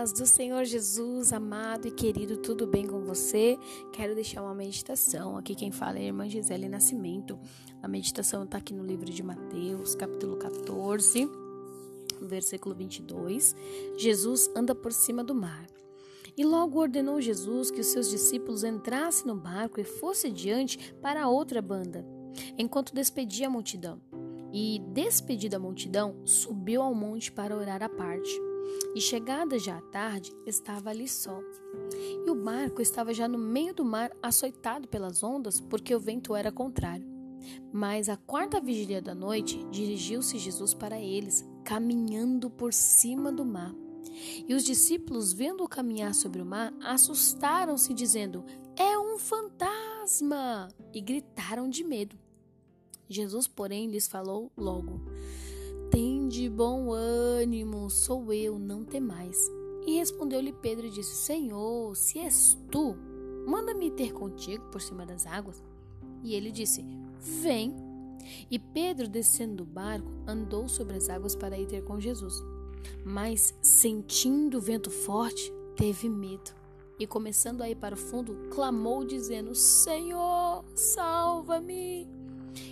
paz do Senhor Jesus, amado e querido, tudo bem com você? Quero deixar uma meditação. Aqui quem fala é a irmã Gisele Nascimento. A meditação está aqui no livro de Mateus, capítulo 14, versículo 22. Jesus anda por cima do mar. E logo ordenou Jesus que os seus discípulos entrassem no barco e fossem adiante para a outra banda, enquanto despedia a multidão. E, despedida a multidão, subiu ao monte para orar à parte. E chegada já a tarde, estava ali só. E o barco estava já no meio do mar, açoitado pelas ondas, porque o vento era contrário. Mas à quarta vigília da noite, dirigiu-se Jesus para eles, caminhando por cima do mar. E os discípulos, vendo-o caminhar sobre o mar, assustaram-se, dizendo: É um fantasma! E gritaram de medo. Jesus, porém, lhes falou logo: Tende bom ânimo, sou eu, não temais. E respondeu-lhe Pedro e disse: Senhor, se és tu, manda-me ter contigo por cima das águas. E ele disse: Vem. E Pedro, descendo do barco, andou sobre as águas para ir ter com Jesus. Mas, sentindo o vento forte, teve medo. E começando a ir para o fundo, clamou, dizendo: Senhor, salva-me.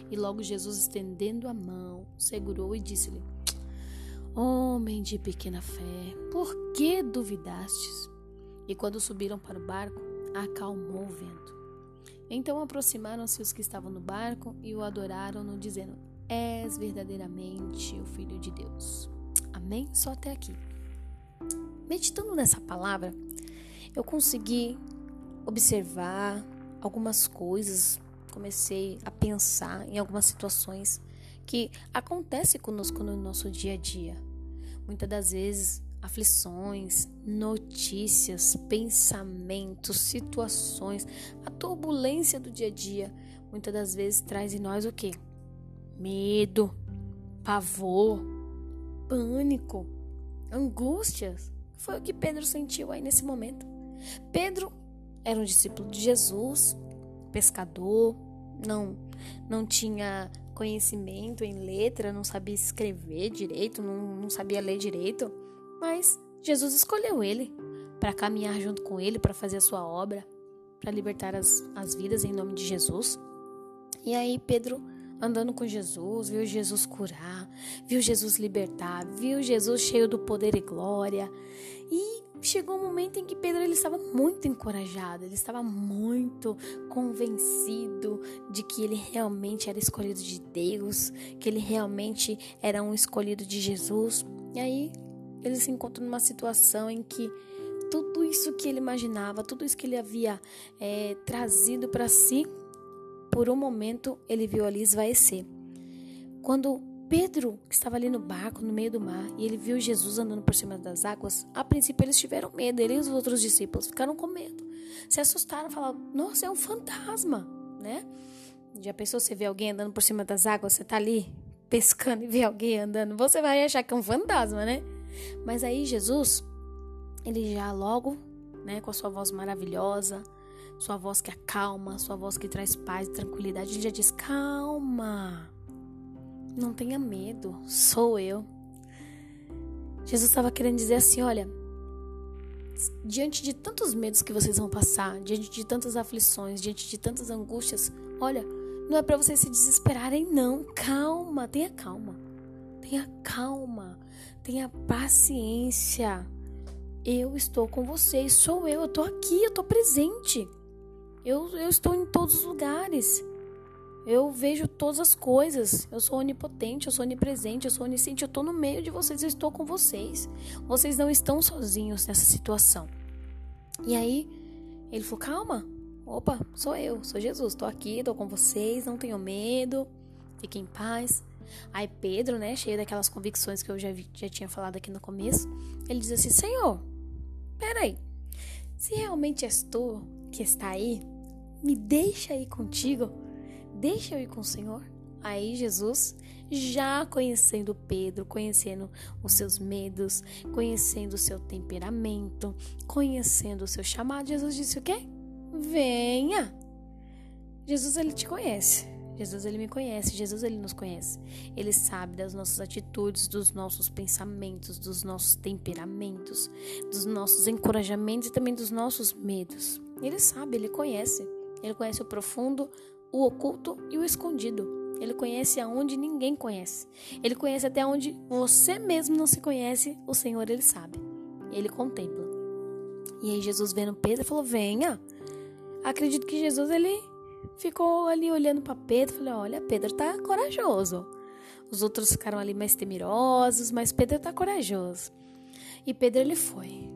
E logo Jesus, estendendo a mão, segurou e disse-lhe: Homem de pequena fé, por que duvidastes? E quando subiram para o barco, acalmou o vento. Então aproximaram-se os que estavam no barco e o adoraram-no, dizendo: És verdadeiramente o Filho de Deus. Amém? Só até aqui. Meditando nessa palavra, eu consegui observar algumas coisas comecei a pensar em algumas situações que acontecem conosco no nosso dia a dia. Muitas das vezes, aflições, notícias, pensamentos, situações, a turbulência do dia a dia, muitas das vezes traz em nós o que? Medo, pavor, pânico, angústias. Foi o que Pedro sentiu aí nesse momento. Pedro era um discípulo de Jesus, pescador, não não tinha conhecimento em letra, não sabia escrever direito, não, não sabia ler direito, mas Jesus escolheu ele para caminhar junto com ele, para fazer a sua obra, para libertar as, as vidas em nome de Jesus. E aí Pedro andando com Jesus, viu Jesus curar, viu Jesus libertar, viu Jesus cheio do poder e glória. E chegou um momento em que Pedro ele estava muito encorajado, ele estava muito convencido de que ele realmente era escolhido de Deus, que ele realmente era um escolhido de Jesus. E aí ele se encontra numa situação em que tudo isso que ele imaginava, tudo isso que ele havia é, trazido para si, por um momento ele viu ali esvaecer. Quando Pedro, que estava ali no barco, no meio do mar, e ele viu Jesus andando por cima das águas, a princípio eles tiveram medo, ele e os outros discípulos ficaram com medo. Se assustaram, falaram: Nossa, é um fantasma, né? Já pensou você ver alguém andando por cima das águas, você tá ali pescando e vê alguém andando, você vai achar que é um fantasma, né? Mas aí Jesus, ele já logo, né, com a sua voz maravilhosa, sua voz que acalma, sua voz que traz paz e tranquilidade, ele já diz: Calma. Não tenha medo, sou eu. Jesus estava querendo dizer assim: olha, diante de tantos medos que vocês vão passar, diante de tantas aflições, diante de tantas angústias, olha, não é para vocês se desesperarem, não. Calma, tenha calma. Tenha calma, tenha paciência. Eu estou com vocês, sou eu, eu estou aqui, eu estou presente. Eu, eu estou em todos os lugares. Eu vejo todas as coisas. Eu sou onipotente, eu sou onipresente, eu sou onisciente. Eu estou no meio de vocês, eu estou com vocês. Vocês não estão sozinhos nessa situação. E aí, ele falou: calma, opa, sou eu, sou Jesus, estou aqui, estou com vocês, não tenham medo, fiquem em paz. Aí Pedro, né, cheio daquelas convicções que eu já, vi, já tinha falado aqui no começo, ele diz assim: Senhor, peraí, se realmente és tu que está aí, me deixa ir contigo Deixa eu ir com o Senhor. Aí Jesus, já conhecendo Pedro, conhecendo os seus medos, conhecendo o seu temperamento, conhecendo o seu chamado, Jesus disse o quê? Venha. Jesus ele te conhece. Jesus ele me conhece, Jesus ele nos conhece. Ele sabe das nossas atitudes, dos nossos pensamentos, dos nossos temperamentos, dos nossos encorajamentos e também dos nossos medos. Ele sabe, ele conhece. Ele conhece o profundo, o oculto e o escondido. Ele conhece aonde ninguém conhece. Ele conhece até onde você mesmo não se conhece, o Senhor ele sabe. Ele contempla. E aí Jesus vendo Pedro falou: "Venha". Acredito que Jesus ele ficou ali olhando para Pedro, falou: "Olha, Pedro tá corajoso". Os outros ficaram ali mais temerosos, mas Pedro tá corajoso. E Pedro ele foi.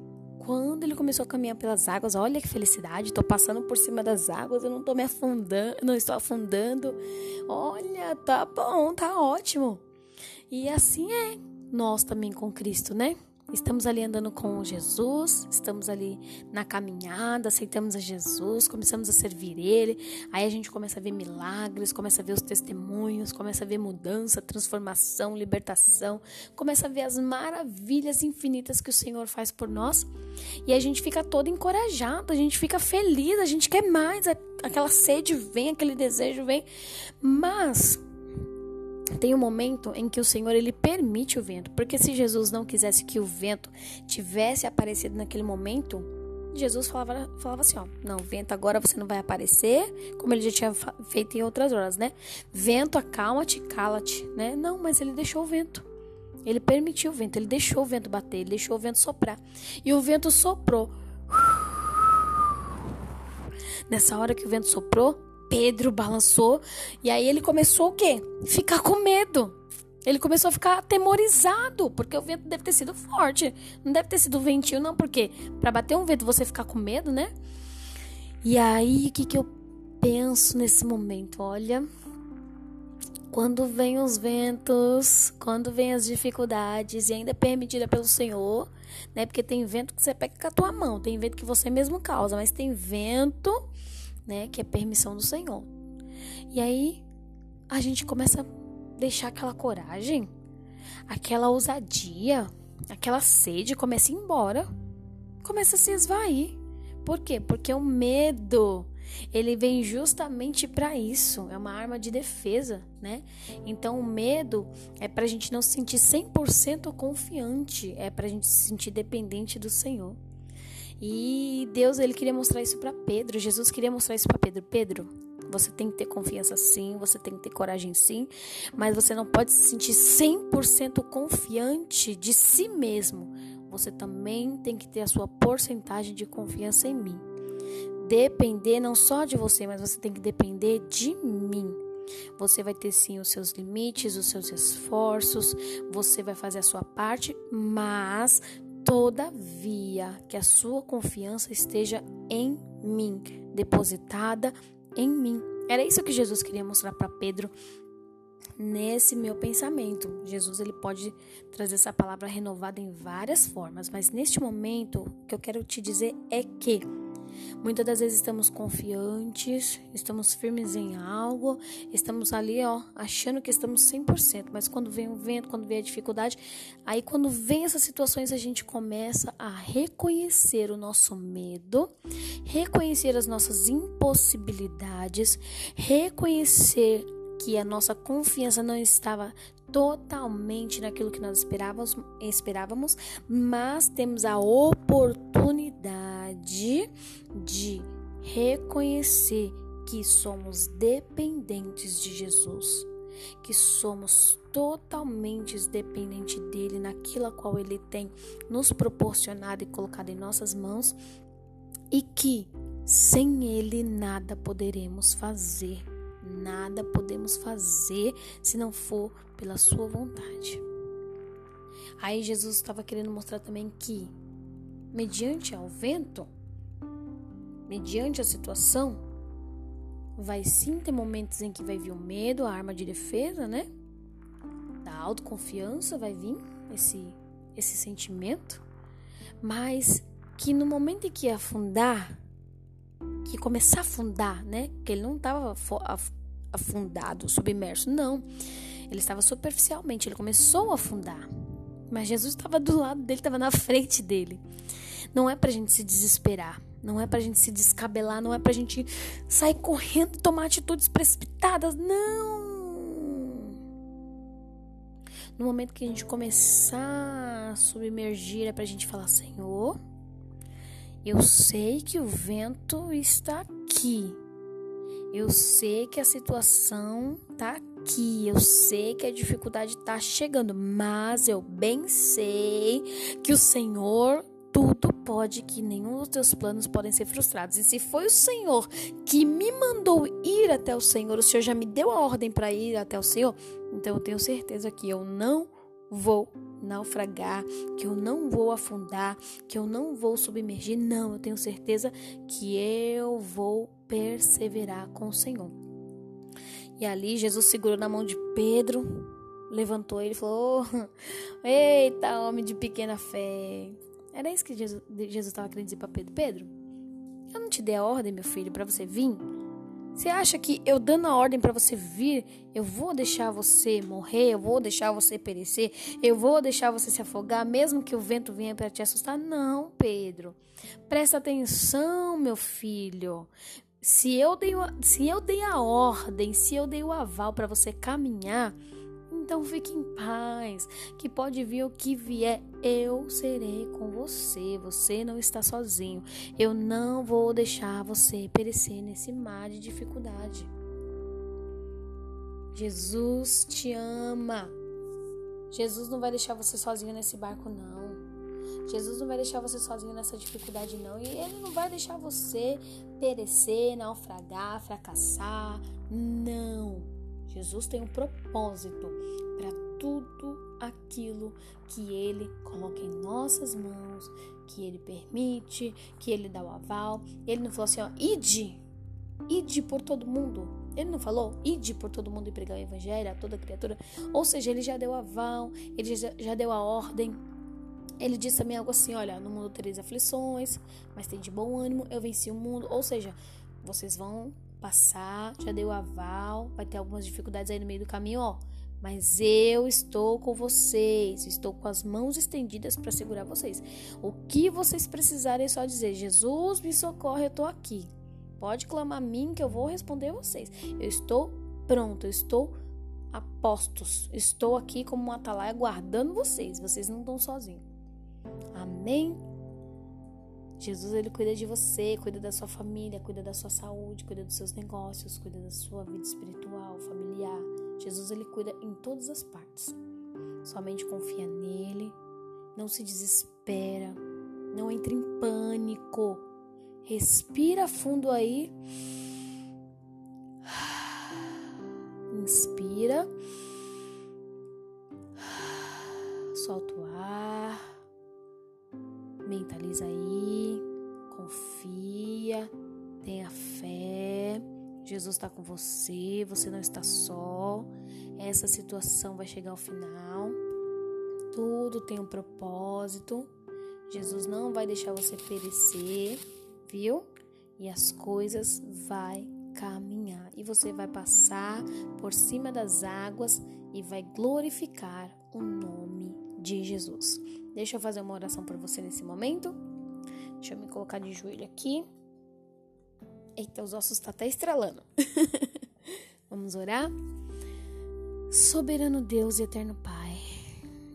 Quando ele começou a caminhar pelas águas, olha que felicidade, estou passando por cima das águas, eu não estou me afundando, não estou afundando. Olha, tá bom, tá ótimo. E assim é nós também com Cristo, né? Estamos ali andando com Jesus, estamos ali na caminhada, aceitamos a Jesus, começamos a servir Ele. Aí a gente começa a ver milagres, começa a ver os testemunhos, começa a ver mudança, transformação, libertação, começa a ver as maravilhas infinitas que o Senhor faz por nós. E a gente fica todo encorajado, a gente fica feliz, a gente quer mais, aquela sede vem, aquele desejo vem. Mas tem um momento em que o Senhor ele permite o vento, porque se Jesus não quisesse que o vento tivesse aparecido naquele momento, Jesus falava, falava assim, ó, não, vento agora você não vai aparecer, como ele já tinha feito em outras horas, né? Vento, acalma-te, cala-te, né? Não, mas ele deixou o vento. Ele permitiu o vento, ele deixou o vento bater, ele deixou o vento soprar. E o vento soprou. Nessa hora que o vento soprou, Pedro balançou e aí ele começou o quê? Ficar com medo. Ele começou a ficar atemorizado, porque o vento deve ter sido forte. Não deve ter sido ventinho, não, porque para bater um vento você ficar com medo, né? E aí, o que, que eu penso nesse momento? Olha, quando vem os ventos, quando vem as dificuldades, e ainda é permitida pelo Senhor, né? Porque tem vento que você pega com a tua mão, tem vento que você mesmo causa, mas tem vento né? Que é permissão do Senhor. E aí a gente começa a deixar aquela coragem, aquela ousadia, aquela sede começa a ir embora, começa a se esvair. Por quê? Porque o medo, ele vem justamente para isso, é uma arma de defesa, né? Então o medo é para a gente não se sentir 100% confiante, é para a gente se sentir dependente do Senhor. E Deus ele queria mostrar isso para Pedro. Jesus queria mostrar isso para Pedro. Pedro, você tem que ter confiança sim, você tem que ter coragem sim, mas você não pode se sentir 100% confiante de si mesmo. Você também tem que ter a sua porcentagem de confiança em mim. Depender não só de você, mas você tem que depender de mim. Você vai ter sim os seus limites, os seus esforços, você vai fazer a sua parte, mas Todavia, que a sua confiança esteja em mim, depositada em mim. Era isso que Jesus queria mostrar para Pedro nesse meu pensamento. Jesus ele pode trazer essa palavra renovada em várias formas, mas neste momento o que eu quero te dizer é que Muitas das vezes estamos confiantes, estamos firmes em algo, estamos ali, ó, achando que estamos 100%, mas quando vem o vento, quando vem a dificuldade, aí quando vem essas situações a gente começa a reconhecer o nosso medo, reconhecer as nossas impossibilidades, reconhecer que a nossa confiança não estava totalmente naquilo que nós esperávamos, esperávamos mas temos a oportunidade de reconhecer que somos dependentes de Jesus, que somos totalmente dependentes dele naquilo a qual ele tem nos proporcionado e colocado em nossas mãos e que sem ele nada poderemos fazer nada podemos fazer se não for pela sua vontade. Aí Jesus estava querendo mostrar também que, mediante ao vento, mediante a situação, vai sim ter momentos em que vai vir o medo, a arma de defesa, né? Da autoconfiança vai vir esse esse sentimento, mas que no momento em que afundar, que começar a afundar, né? Que ele não estava afundado, submerso. Não. Ele estava superficialmente, ele começou a afundar. Mas Jesus estava do lado dele, estava na frente dele. Não é para a gente se desesperar. Não é pra gente se descabelar, não é pra gente sair correndo, tomar atitudes precipitadas, não. No momento que a gente começar a submergir, é pra gente falar: Senhor, eu sei que o vento está aqui. Eu sei que a situação tá aqui. Eu sei que a dificuldade tá chegando, mas eu bem sei que o Senhor tudo pode, que nenhum dos teus planos podem ser frustrados. E se foi o Senhor que me mandou ir até o Senhor, o Senhor já me deu a ordem para ir até o Senhor, então eu tenho certeza que eu não vou naufragar, que eu não vou afundar, que eu não vou submergir. Não, eu tenho certeza que eu vou perseverar com o Senhor. E ali Jesus segurou na mão de Pedro, levantou ele e falou: oh, Eita, homem de pequena fé, era isso que Jesus estava querendo dizer para Pedro. Pedro, eu não te dei a ordem, meu filho, para você vir? Você acha que eu dando a ordem para você vir, eu vou deixar você morrer, eu vou deixar você perecer, eu vou deixar você se afogar, mesmo que o vento venha para te assustar? Não, Pedro. Presta atenção, meu filho. Se eu dei, se eu dei a ordem, se eu dei o aval para você caminhar, então fique em paz, que pode vir o que vier, eu serei com você. Você não está sozinho. Eu não vou deixar você perecer nesse mar de dificuldade. Jesus te ama. Jesus não vai deixar você sozinho nesse barco, não. Jesus não vai deixar você sozinho nessa dificuldade, não. E Ele não vai deixar você perecer, naufragar, fracassar. Não. Jesus tem um propósito para tudo aquilo que Ele coloca em nossas mãos, que Ele permite, que Ele dá o aval. Ele não falou assim, ó, ide, ide por todo mundo. Ele não falou, ide por todo mundo e pregar o evangelho a toda criatura. Ou seja, ele já deu aval, ele já, já deu a ordem. Ele disse também algo assim: olha, no mundo tereis aflições, mas tem de bom ânimo, eu venci o mundo. Ou seja, vocês vão passar, já deu aval, vai ter algumas dificuldades aí no meio do caminho, ó. Mas eu estou com vocês, estou com as mãos estendidas para segurar vocês. O que vocês precisarem é só dizer: Jesus me socorre, eu estou aqui. Pode clamar a mim que eu vou responder vocês. Eu estou pronto, eu estou a postos. Estou aqui como um atalaia guardando vocês. Vocês não estão sozinhos. Amém? Jesus ele cuida de você, cuida da sua família, cuida da sua saúde, cuida dos seus negócios, cuida da sua vida espiritual, familiar. Jesus ele cuida em todas as partes. Somente confia nele, não se desespera, não entre em pânico. Respira fundo aí. Inspira. Solta o ar. Mentaliza aí, confia, tenha fé. Jesus está com você, você não está só. Essa situação vai chegar ao final. Tudo tem um propósito. Jesus não vai deixar você perecer, viu? E as coisas vai caminhar e você vai passar por cima das águas e vai glorificar o nome de Jesus. Deixa eu fazer uma oração por você nesse momento. Deixa eu me colocar de joelho aqui. Eita, os ossos tá até estrelando. Vamos orar? Soberano Deus e eterno Pai,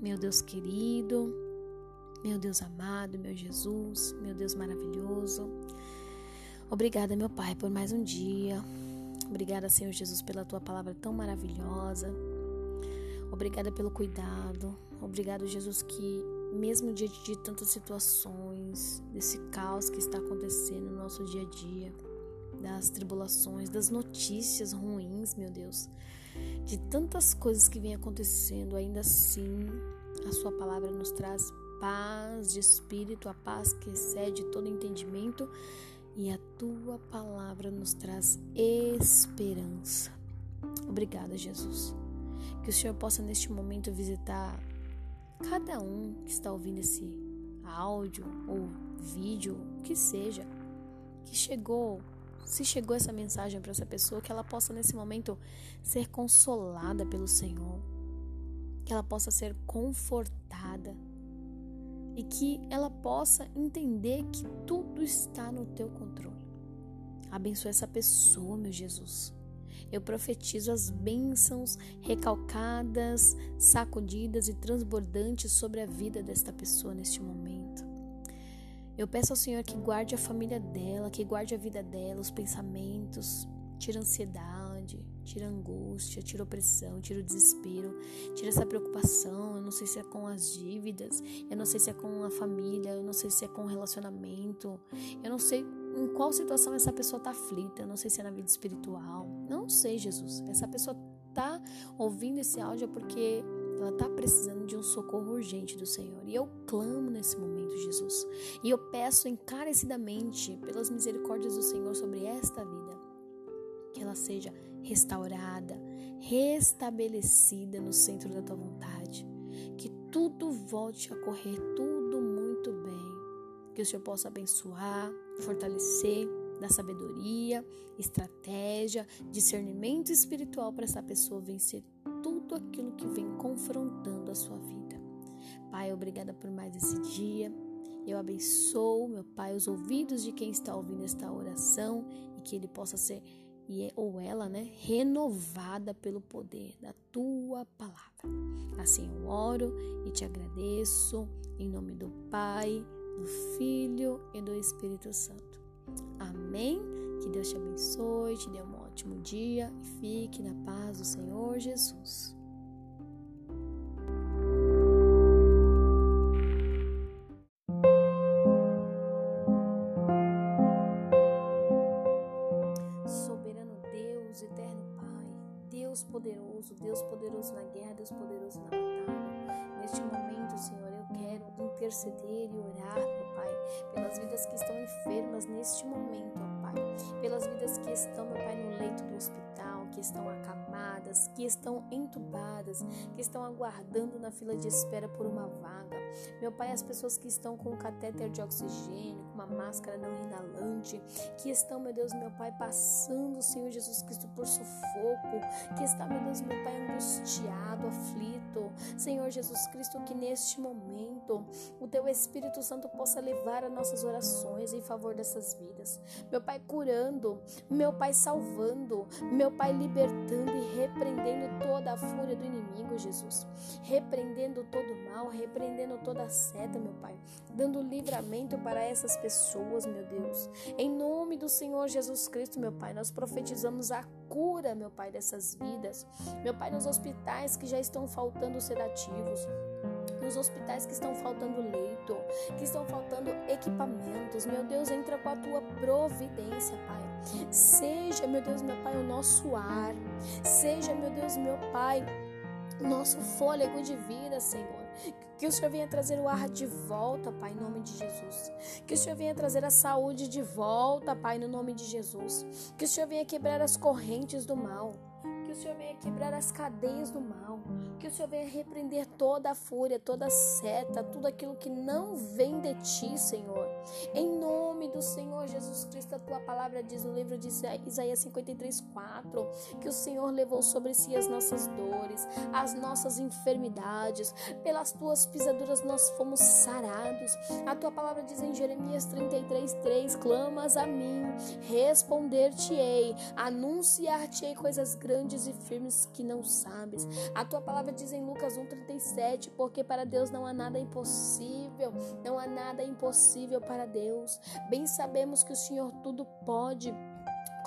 meu Deus querido, meu Deus amado, meu Jesus, meu Deus maravilhoso. Obrigada, meu Pai, por mais um dia. Obrigada, Senhor Jesus, pela tua palavra tão maravilhosa. Obrigada pelo cuidado. Obrigado, Jesus, que mesmo diante de tantas situações, desse caos que está acontecendo no nosso dia a dia, das tribulações, das notícias ruins, meu Deus, de tantas coisas que vem acontecendo, ainda assim, a Sua palavra nos traz paz de espírito, a paz que excede todo entendimento, e a Tua palavra nos traz esperança. Obrigada, Jesus. Que o Senhor possa neste momento visitar cada um que está ouvindo esse áudio ou vídeo, que seja, que chegou, se chegou essa mensagem para essa pessoa, que ela possa nesse momento ser consolada pelo Senhor, que ela possa ser confortada e que ela possa entender que tudo está no teu controle. Abençoa essa pessoa, meu Jesus. Eu profetizo as bênçãos recalcadas, sacudidas e transbordantes sobre a vida desta pessoa neste momento. Eu peço ao Senhor que guarde a família dela, que guarde a vida dela, os pensamentos, tira ansiedade, tira angústia, tira opressão, tira o desespero, tira essa preocupação. Eu não sei se é com as dívidas, eu não sei se é com a família, eu não sei se é com o relacionamento, eu não sei em qual situação essa pessoa está aflita, não sei se é na vida espiritual, não sei, Jesus. Essa pessoa está ouvindo esse áudio porque ela está precisando de um socorro urgente do Senhor. E eu clamo nesse momento, Jesus. E eu peço encarecidamente, pelas misericórdias do Senhor sobre esta vida, que ela seja restaurada, restabelecida no centro da tua vontade. Que tudo volte a correr tudo. Que o Senhor possa abençoar, fortalecer, dar sabedoria, estratégia, discernimento espiritual para essa pessoa vencer tudo aquilo que vem confrontando a sua vida. Pai, obrigada por mais esse dia. Eu abençoo, meu Pai, os ouvidos de quem está ouvindo esta oração e que ele possa ser e ou ela, né, renovada pelo poder da tua palavra. Assim eu oro e te agradeço em nome do Pai, do Filho e do Espírito Santo. Amém. Que Deus te abençoe, te dê um ótimo dia e fique na paz do Senhor Jesus. Entubadas, que estão aguardando na fila de espera por uma vaga. Meu Pai, as pessoas que estão com catéter de oxigênio, com uma máscara não inalante, que estão, meu Deus, meu Pai, passando, Senhor Jesus Cristo, por sufoco, que está, meu Deus, meu Pai, angustiado, aflito. Senhor Jesus Cristo, que neste momento o Teu Espírito Santo possa levar as nossas orações em favor dessas vidas. Meu Pai, curando, meu Pai salvando, meu Pai libertando e repreendendo toda a fúria do inimigo, Jesus. Repreendendo todo mal, repreendendo toda a seta, meu Pai. Dando livramento para essas pessoas, meu Deus. Em nome do Senhor Jesus Cristo, meu Pai, nós profetizamos a cura, meu Pai, dessas vidas. Meu Pai, nos hospitais que já estão faltando sedativos nos hospitais que estão faltando leito, que estão faltando equipamentos. Meu Deus, entra com a tua providência, Pai. Seja, meu Deus, meu Pai, o nosso ar. Seja, meu Deus, meu Pai, nosso fôlego de vida, Senhor. Que o Senhor venha trazer o ar de volta, Pai, em nome de Jesus. Que o Senhor venha trazer a saúde de volta, Pai, no nome de Jesus. Que o Senhor venha quebrar as correntes do mal. Que o Senhor venha quebrar as cadeias do mal. Que o Senhor venha repreender toda a fúria, toda a seta, tudo aquilo que não vem de ti, Senhor. Em nome do Senhor Jesus Cristo, a tua palavra diz no livro de Isaías 53, 4, que o Senhor levou sobre si as nossas dores, as nossas enfermidades, pelas tuas pisaduras nós fomos sarados. A tua palavra diz em Jeremias 33, 3, clamas a mim, responder-te-ei, anunciar-te-ei coisas grandes e firmes que não sabes. A tua palavra diz em Lucas 1,37, porque para Deus não há nada impossível, não há nada impossível para Deus. Bem sabemos que o Senhor tudo pode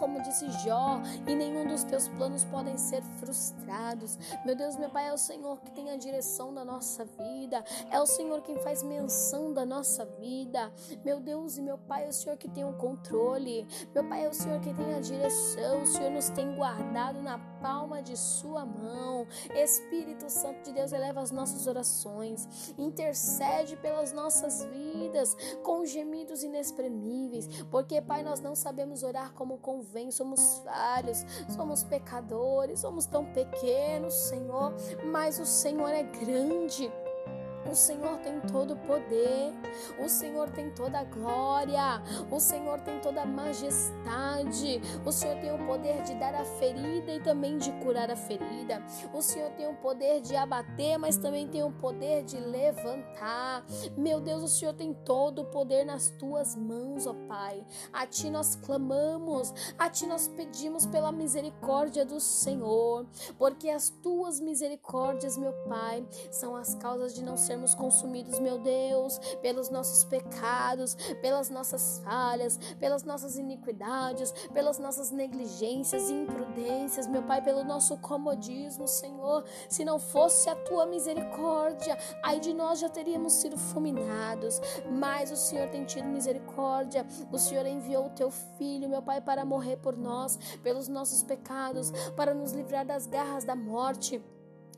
como disse Jó, e nenhum dos teus planos podem ser frustrados. Meu Deus, meu Pai, é o Senhor que tem a direção da nossa vida, é o Senhor quem faz menção da nossa vida. Meu Deus e meu Pai, é o Senhor que tem o controle. Meu Pai, é o Senhor que tem a direção. O Senhor nos tem guardado na palma de Sua mão. Espírito Santo de Deus, eleva as nossas orações, intercede pelas nossas vidas com gemidos inexprimíveis, porque, Pai, nós não sabemos orar como convém vem, somos falhos, somos pecadores, somos tão pequenos, Senhor, mas o Senhor é grande. O Senhor tem todo o poder, o Senhor tem toda a glória, o Senhor tem toda a majestade, o Senhor tem o poder de dar a ferida e também de curar a ferida, o Senhor tem o poder de abater, mas também tem o poder de levantar. Meu Deus, o Senhor tem todo o poder nas tuas mãos, ó Pai. A Ti nós clamamos, a Ti nós pedimos pela misericórdia do Senhor, porque as tuas misericórdias, meu Pai, são as causas de não sermos sermos consumidos, meu Deus, pelos nossos pecados, pelas nossas falhas, pelas nossas iniquidades, pelas nossas negligências e imprudências, meu Pai, pelo nosso comodismo, Senhor. Se não fosse a tua misericórdia, aí de nós já teríamos sido fulminados. Mas o Senhor tem tido misericórdia. O Senhor enviou o teu filho, meu Pai, para morrer por nós, pelos nossos pecados, para nos livrar das garras da morte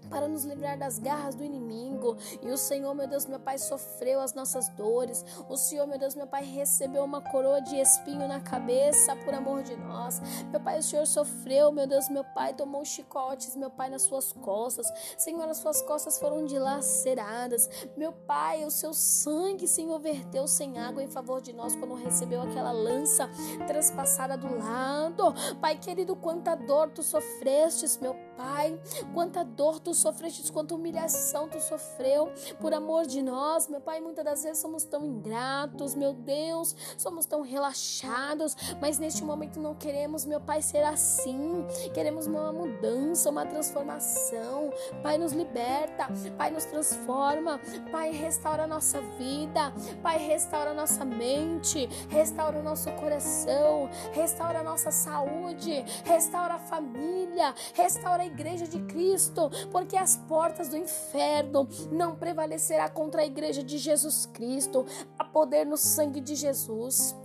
para nos livrar das garras do inimigo. E o Senhor, meu Deus, meu Pai, sofreu as nossas dores. O Senhor, meu Deus, meu Pai, recebeu uma coroa de espinho na cabeça por amor de nós. Meu Pai, o Senhor sofreu, meu Deus, meu Pai, tomou chicotes, meu Pai, nas suas costas. Senhor, as suas costas foram dilaceradas. Meu Pai, o seu sangue, Senhor, verteu sem água em favor de nós quando recebeu aquela lança transpassada do lado. Pai querido, quanta dor tu sofrestes, meu Pai, quanta dor tu sofrestes, quanta humilhação tu sofreu por amor de nós, meu Pai. Muitas das vezes somos tão ingratos, meu Deus, somos tão relaxados, mas neste momento não queremos, meu Pai, ser assim. Queremos uma mudança, uma transformação. Pai, nos liberta, Pai, nos transforma, Pai, restaura a nossa vida, Pai, restaura a nossa mente, restaura o nosso coração, restaura a nossa saúde, restaura a família, restaura a igreja de Cristo, porque as portas do inferno não prevalecerá contra a igreja de Jesus Cristo. Há poder no sangue de Jesus.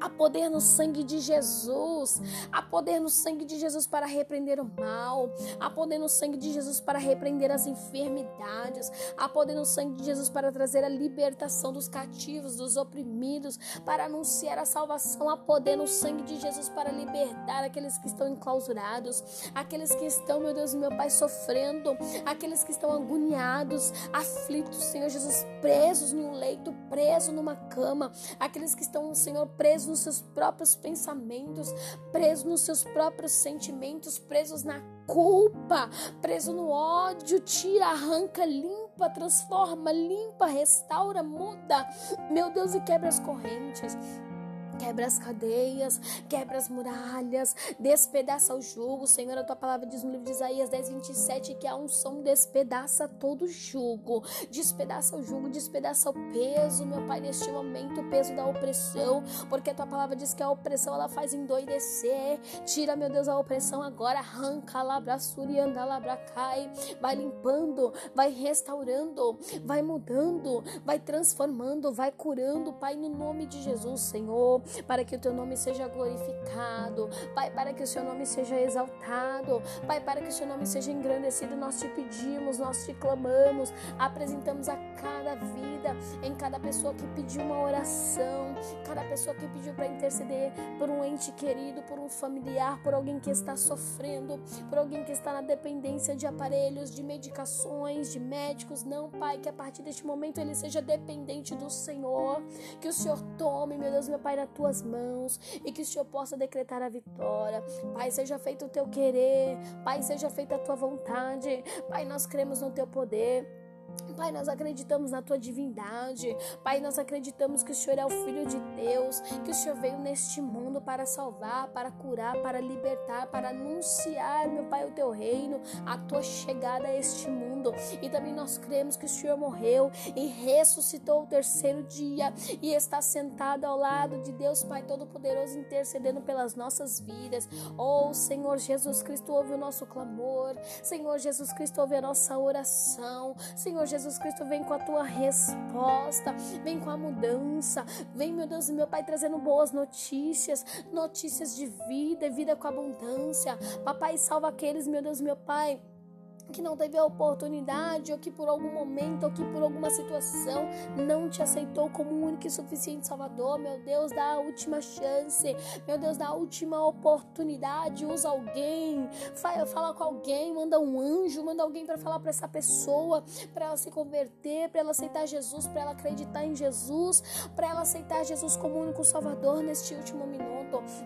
Há poder no sangue de Jesus. Há poder no sangue de Jesus para repreender o mal. Há poder no sangue de Jesus para repreender as enfermidades. Há poder no sangue de Jesus para trazer a libertação dos cativos, dos oprimidos, para anunciar a salvação. Há poder no sangue de Jesus para libertar aqueles que estão enclausurados, aqueles que estão, meu Deus, meu Pai, sofrendo, aqueles que estão agoniados, aflitos, Senhor Jesus, presos em um leito, presos numa cama, aqueles que estão, Senhor, presos nos seus próprios pensamentos, presos nos seus próprios sentimentos, presos na culpa, preso no ódio, tira, arranca, limpa, transforma, limpa, restaura, muda, meu Deus, e quebra as correntes quebra as cadeias, quebra as muralhas, despedaça o jugo. Senhor, a tua palavra diz no livro de Isaías 10, 27 que a unção despedaça todo o jugo, despedaça o jugo, despedaça o peso, meu Pai, neste momento, o peso da opressão, porque a tua palavra diz que a opressão ela faz endoidecer. Tira, meu Deus, a opressão agora, arranca, labra, surianda, labra, cai, vai limpando, vai restaurando, vai mudando, vai transformando, vai curando, Pai, no nome de Jesus, Senhor para que o teu nome seja glorificado, Pai, para que o seu nome seja exaltado, Pai, para que o seu nome seja engrandecido. Nós te pedimos, nós te clamamos, apresentamos a cada vida, em cada pessoa que pediu uma oração, cada pessoa que pediu para interceder por um ente querido, por um familiar, por alguém que está sofrendo, por alguém que está na dependência de aparelhos, de medicações, de médicos. Não, Pai, que a partir deste momento ele seja dependente do Senhor, que o Senhor tome, meu Deus, meu Pai, na tuas mãos e que o Senhor possa decretar a vitória. Pai, seja feito o teu querer, Pai, seja feita a tua vontade. Pai, nós cremos no teu poder. Pai, nós acreditamos na tua divindade. Pai, nós acreditamos que o Senhor é o Filho de Deus, que o Senhor veio neste mundo para salvar, para curar, para libertar, para anunciar, meu Pai, o teu reino, a tua chegada a este mundo. E também nós cremos que o Senhor morreu e ressuscitou o terceiro dia e está sentado ao lado de Deus, Pai Todo-Poderoso, intercedendo pelas nossas vidas. Oh, Senhor Jesus Cristo, ouve o nosso clamor. Senhor Jesus Cristo, ouve a nossa oração. Senhor Jesus Cristo, vem com a tua resposta, vem com a mudança, vem, meu Deus, meu Pai, trazendo boas notícias, notícias de vida, vida com abundância. Papai, salva aqueles, meu Deus, meu Pai que não teve a oportunidade, ou que por algum momento, ou que por alguma situação não te aceitou como único e suficiente Salvador. Meu Deus, dá a última chance. Meu Deus, dá a última oportunidade. Usa alguém, fala com alguém, manda um anjo, manda alguém para falar para essa pessoa, para ela se converter, para ela aceitar Jesus, para ela acreditar em Jesus, para ela aceitar Jesus como único Salvador neste último minuto.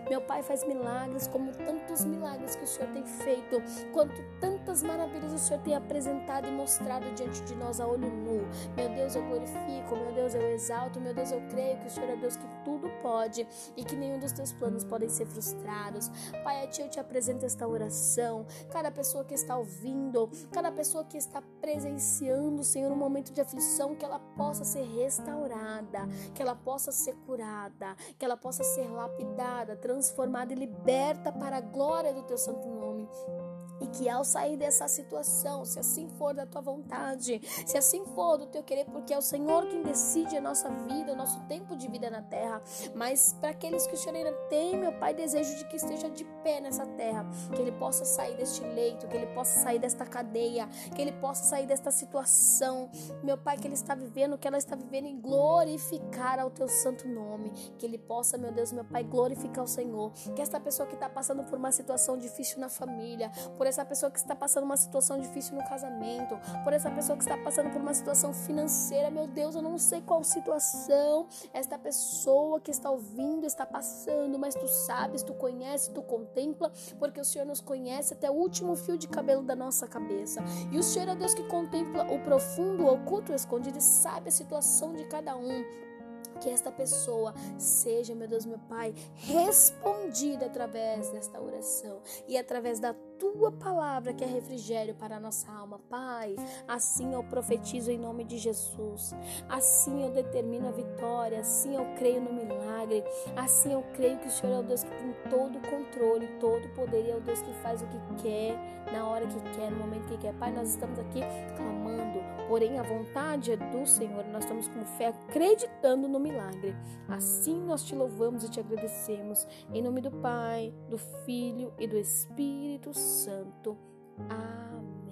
Meu Pai faz milagres, como tantos milagres que o Senhor tem feito, quanto tantas maravilhas o Senhor tem apresentado e mostrado diante de nós a olho nu. Meu Deus, eu glorifico, meu Deus, eu exalto, meu Deus, eu creio que o Senhor é Deus que tudo pode e que nenhum dos teus planos podem ser frustrados. Pai, a Ti eu te apresento esta oração. Cada pessoa que está ouvindo, cada pessoa que está presenciando, Senhor, um momento de aflição, que ela possa ser restaurada, que ela possa ser curada, que ela possa ser lapidada, transformada e liberta para a glória do Teu santo nome. E que ao sair dessa situação, se assim for da tua vontade, se assim for do teu querer, porque é o Senhor quem decide a nossa vida, o nosso tempo de vida na terra. Mas para aqueles que o Senhor ainda tem, meu Pai, desejo de que esteja de pé nessa terra, que ele possa sair deste leito, que ele possa sair desta cadeia, que ele possa sair desta situação, meu Pai, que ele está vivendo, que ela está vivendo e glorificar ao teu santo nome, que ele possa, meu Deus, meu Pai, glorificar o Senhor. Que esta pessoa que está passando por uma situação difícil na família, por por essa pessoa que está passando uma situação difícil no casamento, por essa pessoa que está passando por uma situação financeira. Meu Deus, eu não sei qual situação esta pessoa que está ouvindo está passando, mas tu sabes, tu conheces, tu contempla, porque o Senhor nos conhece até o último fio de cabelo da nossa cabeça. E o Senhor é Deus que contempla o profundo, o oculto, o escondido e sabe a situação de cada um que esta pessoa seja, meu Deus, meu Pai, respondida através desta oração e através da tua palavra que é refrigério para a nossa alma, Pai. Assim eu profetizo em nome de Jesus. Assim eu determino a vitória, assim eu creio no milagre. Assim eu creio que o Senhor é o Deus que tem todo o controle, todo o poder e é o Deus que faz o que quer, na hora que quer, no momento que quer. Pai, nós estamos aqui clamando, porém a vontade é do Senhor. Nós estamos com fé acreditando no milagre. Assim nós te louvamos e te agradecemos. Em nome do Pai, do Filho e do Espírito Santo. Amém.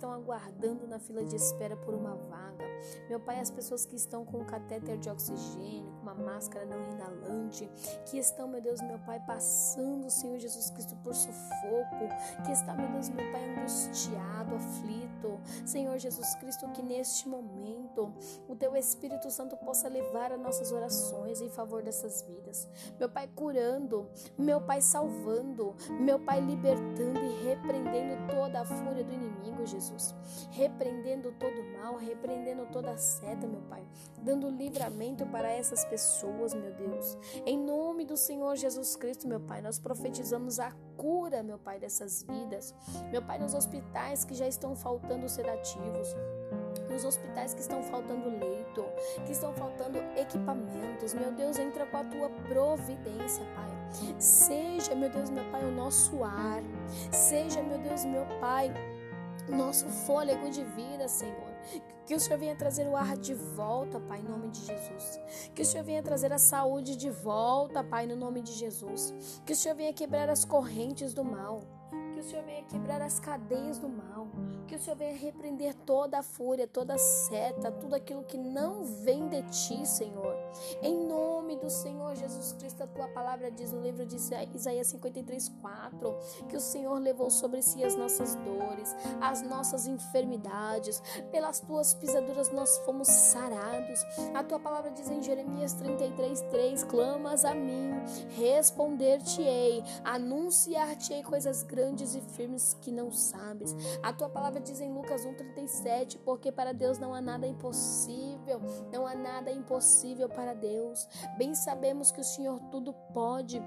Estão aguardando na fila de espera por uma vaga. Meu Pai, as pessoas que estão com catéter de oxigênio, com uma máscara não inalante, que estão, meu Deus, meu Pai, passando, Senhor Jesus Cristo, por sufoco, que está, meu Deus, meu Pai, angustiado, aflito. Senhor Jesus Cristo, que neste momento o Teu Espírito Santo possa levar as nossas orações em favor dessas vidas. Meu Pai, curando, meu Pai, salvando, meu Pai, libertando e repreendendo toda a fúria do inimigo, Jesus. Repreendendo todo o mal, repreendendo toda a seta, meu Pai. Dando livramento para essas pessoas, meu Deus. Em nome do Senhor Jesus Cristo, meu Pai, nós profetizamos a cura, meu Pai, dessas vidas. Meu Pai, nos hospitais que já estão faltando sedativos nos hospitais que estão faltando leito, que estão faltando equipamentos. Meu Deus, entra com a tua providência, Pai. Seja, meu Deus, meu Pai, o nosso ar. Seja, meu Deus, meu Pai, nosso fôlego de vida, Senhor. Que o Senhor venha trazer o ar de volta, Pai, em nome de Jesus. Que o Senhor venha trazer a saúde de volta, Pai, no nome de Jesus. Que o Senhor venha quebrar as correntes do mal. Que o Senhor venha quebrar as cadeias do mal. Que o Senhor venha repreender toda a fúria, toda a seta, tudo aquilo que não vem de ti, Senhor. Em nome do Senhor Jesus Cristo, a tua palavra diz no livro de Isaías 53, 4, que o Senhor levou sobre si as nossas dores, as nossas enfermidades, pelas tuas pisaduras nós fomos sarados. A tua palavra diz em Jeremias 33, 3: clamas a mim, responder-te-ei, anunciar-te-ei coisas grandes e firmes que não sabes. A tua palavra diz em Lucas 1,37: porque para Deus não há nada impossível, não há nada impossível para Deus. Bem sabemos que o Senhor tudo pode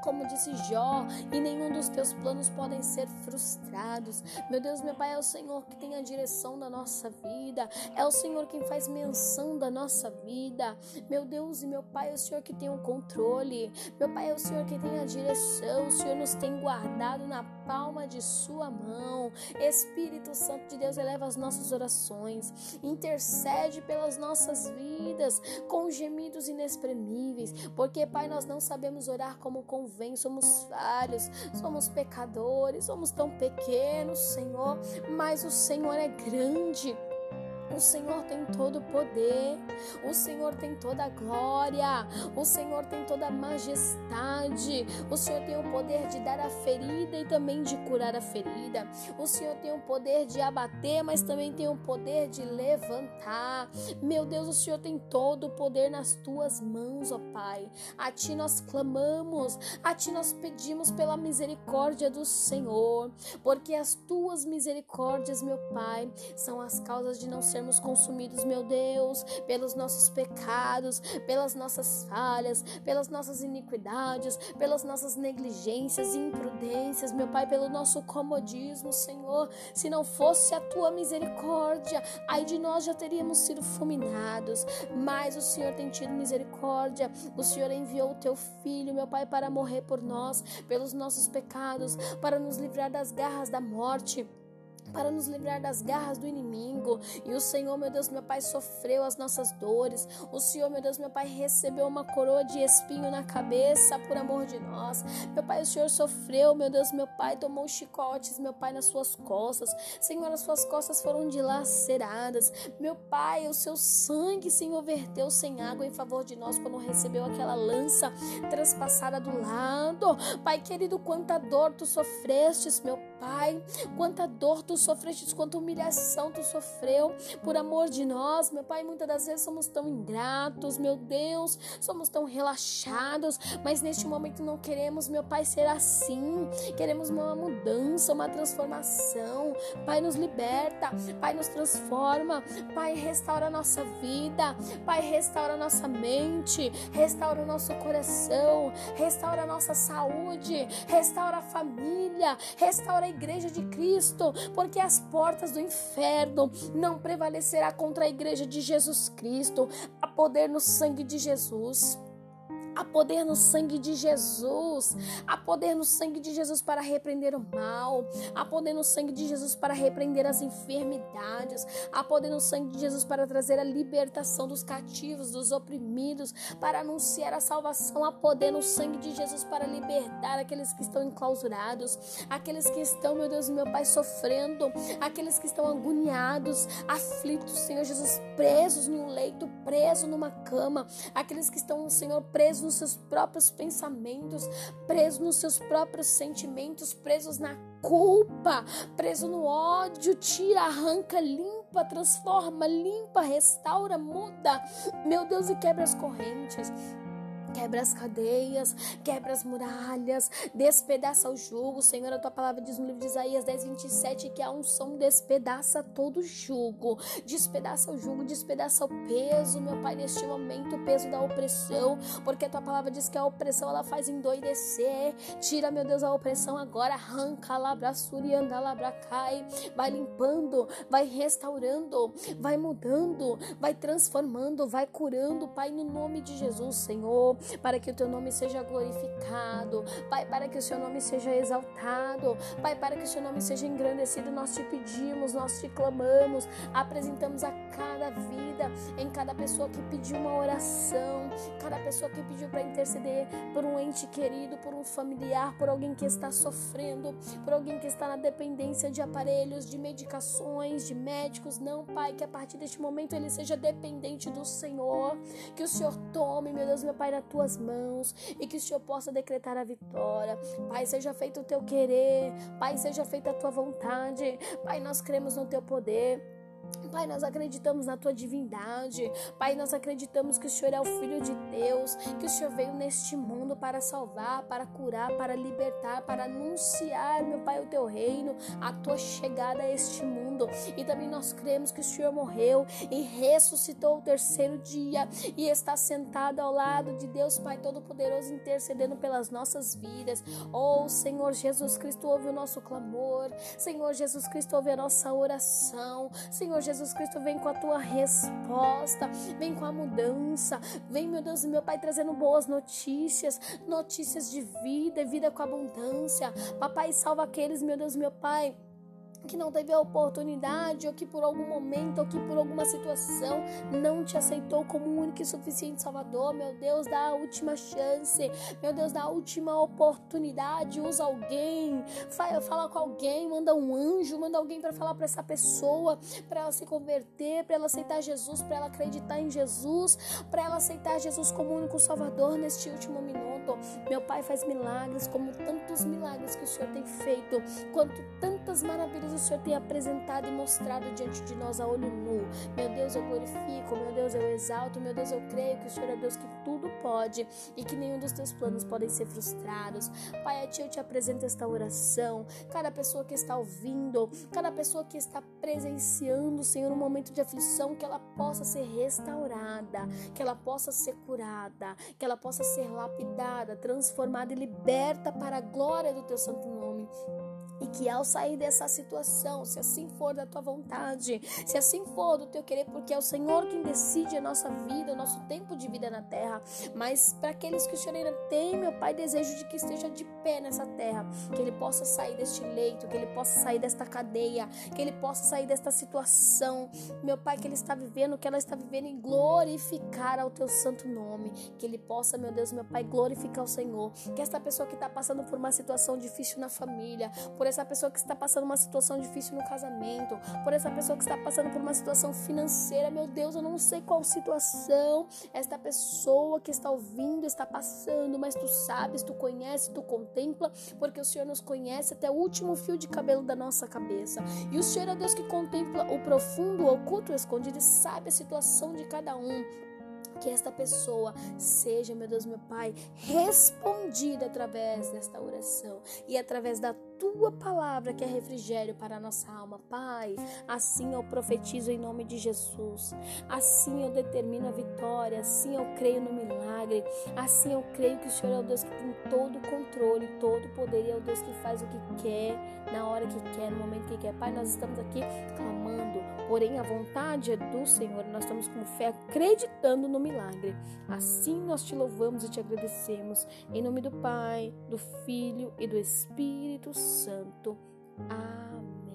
como disse Jó, e nenhum dos teus planos podem ser frustrados. Meu Deus, meu Pai, é o Senhor que tem a direção da nossa vida, é o Senhor quem faz menção da nossa vida. Meu Deus e meu Pai, é o Senhor que tem o controle, meu Pai, é o Senhor que tem a direção, o Senhor nos tem guardado na palma de Sua mão. Espírito Santo de Deus, eleva as nossas orações, intercede pelas nossas vidas com gemidos inexprimíveis, porque, Pai, nós não sabemos orar como convém, somos falhos, somos pecadores, somos tão pequenos, Senhor, mas o Senhor é grande. O Senhor tem todo o poder, o Senhor tem toda a glória, o Senhor tem toda a majestade, o Senhor tem o poder de dar a ferida e também de curar a ferida, o Senhor tem o poder de abater, mas também tem o poder de levantar. Meu Deus, o Senhor tem todo o poder nas tuas mãos, ó Pai. A Ti nós clamamos, a Ti nós pedimos pela misericórdia do Senhor, porque as tuas misericórdias, meu Pai, são as causas de não ser consumidos, meu Deus, pelos nossos pecados, pelas nossas falhas, pelas nossas iniquidades, pelas nossas negligências e imprudências, meu Pai, pelo nosso comodismo, Senhor. Se não fosse a tua misericórdia, aí de nós já teríamos sido fulminados. Mas o Senhor tem tido misericórdia. O Senhor enviou o teu filho, meu Pai, para morrer por nós, pelos nossos pecados, para nos livrar das garras da morte para nos livrar das garras do inimigo. E o Senhor, meu Deus, meu Pai, sofreu as nossas dores. O Senhor, meu Deus, meu Pai, recebeu uma coroa de espinho na cabeça por amor de nós. Meu Pai, o Senhor sofreu, meu Deus, meu Pai, tomou chicotes, meu Pai, nas suas costas. Senhor, as suas costas foram dilaceradas. Meu Pai, o seu sangue, Senhor, verteu sem água em favor de nós quando recebeu aquela lança transpassada do lado. Pai querido, quanta dor tu sofrestes, meu Pai, quanta dor tu sofreste, quanta humilhação tu sofreu por amor de nós, meu Pai. Muitas das vezes somos tão ingratos, meu Deus, somos tão relaxados, mas neste momento não queremos, meu Pai, ser assim. Queremos uma mudança, uma transformação. Pai, nos liberta, Pai, nos transforma, Pai, restaura a nossa vida, Pai, restaura a nossa mente, restaura o nosso coração, restaura a nossa saúde, restaura a família, restaura a igreja de Cristo, porque as portas do inferno não prevalecerá contra a igreja de Jesus Cristo. Há poder no sangue de Jesus. Há poder no sangue de Jesus. Há poder no sangue de Jesus para repreender o mal. Há poder no sangue de Jesus para repreender as enfermidades. Há poder no sangue de Jesus para trazer a libertação dos cativos, dos oprimidos, para anunciar a salvação. Há poder no sangue de Jesus para libertar aqueles que estão enclausurados, aqueles que estão, meu Deus, meu Pai, sofrendo, aqueles que estão agoniados, aflitos, Senhor Jesus, presos em um leito, presos numa cama, aqueles que estão, Senhor, presos nos seus próprios pensamentos, presos nos seus próprios sentimentos, presos na culpa, preso no ódio, tira, arranca, limpa, transforma, limpa, restaura, muda. Meu Deus, e quebra as correntes. Quebra as cadeias, quebra as muralhas, despedaça o jugo. Senhor, a tua palavra diz no livro de Isaías 10, 27 que a unção despedaça todo jugo. Despedaça o jugo, despedaça o peso, meu Pai, neste momento, o peso da opressão. Porque a tua palavra diz que a opressão ela faz endoidecer. Tira, meu Deus, a opressão agora. Arranca, labra, surianda, labra, cai. Vai limpando, vai restaurando, vai mudando, vai transformando, vai curando, Pai, no nome de Jesus, Senhor para que o teu nome seja glorificado, Pai, para que o seu nome seja exaltado, Pai, para que o seu nome seja engrandecido. Nós te pedimos, nós te clamamos, apresentamos a cada vida, em cada pessoa que pediu uma oração, cada pessoa que pediu para interceder por um ente querido, por um familiar, por alguém que está sofrendo, por alguém que está na dependência de aparelhos, de medicações, de médicos. Não, Pai, que a partir deste momento ele seja dependente do Senhor, que o Senhor tome, meu Deus, meu Pai, nas tuas mãos e que o Senhor possa decretar a vitória. Pai, seja feito o teu querer, Pai, seja feita a tua vontade. Pai, nós cremos no teu poder. Pai, nós acreditamos na tua divindade. Pai, nós acreditamos que o Senhor é o Filho de Deus, que o Senhor veio neste mundo para salvar, para curar, para libertar, para anunciar, meu Pai, o teu reino, a tua chegada a este mundo. E também nós cremos que o Senhor morreu e ressuscitou o terceiro dia e está sentado ao lado de Deus Pai Todo-Poderoso, intercedendo pelas nossas vidas. Oh, Senhor Jesus Cristo, ouve o nosso clamor. Senhor Jesus Cristo, ouve a nossa oração. Senhor Jesus Cristo, vem com a tua resposta, vem com a mudança. Vem, meu Deus e meu Pai, trazendo boas notícias, notícias de vida, vida com abundância. Papai, salva aqueles, meu Deus, meu Pai que não teve a oportunidade, ou que por algum momento, ou que por alguma situação não te aceitou como um único e suficiente Salvador. Meu Deus, dá a última chance. Meu Deus, dá a última oportunidade. Usa alguém, fala com alguém, manda um anjo, manda alguém para falar para essa pessoa, para ela se converter, para ela aceitar Jesus, para ela acreditar em Jesus, para ela aceitar Jesus como único Salvador neste último minuto. Meu Pai faz milagres, como tantos milagres que o Senhor tem feito, quanto tantas maravilhas o Senhor tem apresentado e mostrado diante de nós a olho nu. Meu Deus, eu glorifico, meu Deus, eu exalto, meu Deus, eu creio que o Senhor é Deus que tudo pode e que nenhum dos teus planos podem ser frustrados. Pai, a Ti eu te apresento esta oração. Cada pessoa que está ouvindo, cada pessoa que está presenciando, Senhor, um momento de aflição, que ela possa ser restaurada, que ela possa ser curada, que ela possa ser lapidada, transformada e liberta para a glória do Teu santo nome. E que ao sair dessa situação, se assim for da tua vontade, se assim for do teu querer, porque é o Senhor quem decide a nossa vida, o nosso tempo de vida na terra. Mas para aqueles que o Senhor ainda tem, meu Pai, desejo de que esteja de pé nessa terra, que ele possa sair deste leito, que ele possa sair desta cadeia, que ele possa sair desta situação, meu Pai, que ele está vivendo, que ela está vivendo e glorificar ao teu santo nome, que ele possa, meu Deus, meu Pai, glorificar o Senhor, que esta pessoa que está passando por uma situação difícil na família, por essa pessoa que está passando uma situação difícil no casamento, por essa pessoa que está passando por uma situação financeira. Meu Deus, eu não sei qual situação esta pessoa que está ouvindo está passando, mas tu sabes, tu conheces, tu contempla, porque o Senhor nos conhece até o último fio de cabelo da nossa cabeça. E o Senhor é Deus que contempla o profundo, o oculto, o escondido e sabe a situação de cada um que esta pessoa seja, meu Deus, meu Pai, respondida através desta oração e através da tua palavra que é refrigério para a nossa alma, Pai. Assim eu profetizo em nome de Jesus. Assim eu determino a vitória, assim eu creio no milagre. Assim eu creio que o Senhor é o Deus que tem todo o controle, todo o poder e é o Deus que faz o que quer, na hora que quer, no momento que quer. Pai, nós estamos aqui clamando, porém a vontade é do Senhor. Nós estamos com fé acreditando no milagre. Assim nós te louvamos e te agradecemos. Em nome do Pai, do Filho e do Espírito Santo. Amém.